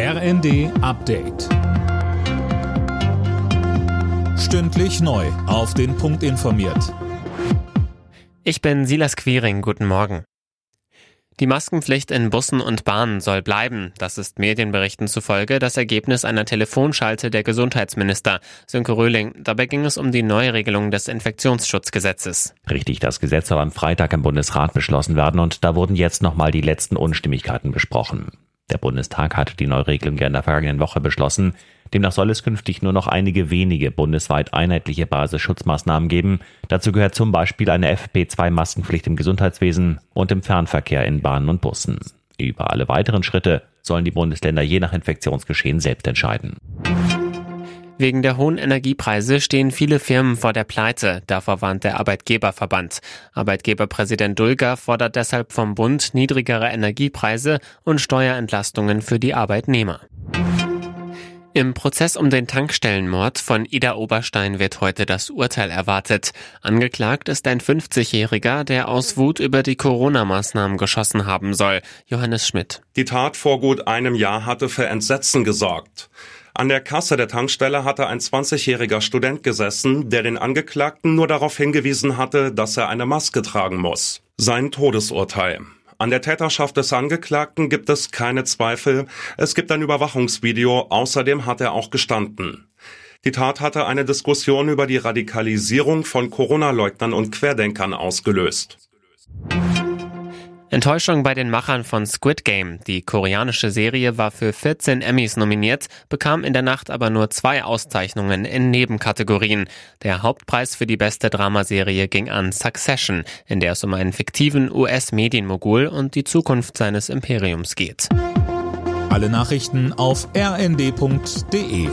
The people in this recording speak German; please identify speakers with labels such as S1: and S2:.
S1: RND Update. Stündlich neu. Auf den Punkt informiert.
S2: Ich bin Silas Quiring. Guten Morgen. Die Maskenpflicht in Bussen und Bahnen soll bleiben. Das ist Medienberichten zufolge das Ergebnis einer Telefonschalte der Gesundheitsminister. Sönke Röhling, dabei ging es um die Neuregelung des Infektionsschutzgesetzes.
S3: Richtig, das Gesetz soll am Freitag im Bundesrat beschlossen werden und da wurden jetzt nochmal die letzten Unstimmigkeiten besprochen. Der Bundestag hatte die Neuregelung ja in der vergangenen Woche beschlossen. Demnach soll es künftig nur noch einige wenige bundesweit einheitliche Basisschutzmaßnahmen geben. Dazu gehört zum Beispiel eine FP2-Maskenpflicht im Gesundheitswesen und im Fernverkehr in Bahnen und Bussen. Über alle weiteren Schritte sollen die Bundesländer je nach Infektionsgeschehen selbst entscheiden.
S2: Wegen der hohen Energiepreise stehen viele Firmen vor der Pleite, davor warnt der Arbeitgeberverband. Arbeitgeberpräsident Dulger fordert deshalb vom Bund niedrigere Energiepreise und Steuerentlastungen für die Arbeitnehmer. Im Prozess um den Tankstellenmord von Ida Oberstein wird heute das Urteil erwartet. Angeklagt ist ein 50-Jähriger, der aus Wut über die Corona-Maßnahmen geschossen haben soll. Johannes Schmidt.
S4: Die Tat vor gut einem Jahr hatte für Entsetzen gesorgt. An der Kasse der Tankstelle hatte ein 20-jähriger Student gesessen, der den Angeklagten nur darauf hingewiesen hatte, dass er eine Maske tragen muss. Sein Todesurteil. An der Täterschaft des Angeklagten gibt es keine Zweifel. Es gibt ein Überwachungsvideo. Außerdem hat er auch gestanden. Die Tat hatte eine Diskussion über die Radikalisierung von Corona-Leugnern und Querdenkern ausgelöst.
S2: Enttäuschung bei den Machern von Squid Game. Die koreanische Serie war für 14 Emmys nominiert, bekam in der Nacht aber nur zwei Auszeichnungen in Nebenkategorien. Der Hauptpreis für die beste Dramaserie ging an Succession, in der es um einen fiktiven US-Medienmogul und die Zukunft seines Imperiums geht.
S1: Alle Nachrichten auf rnd.de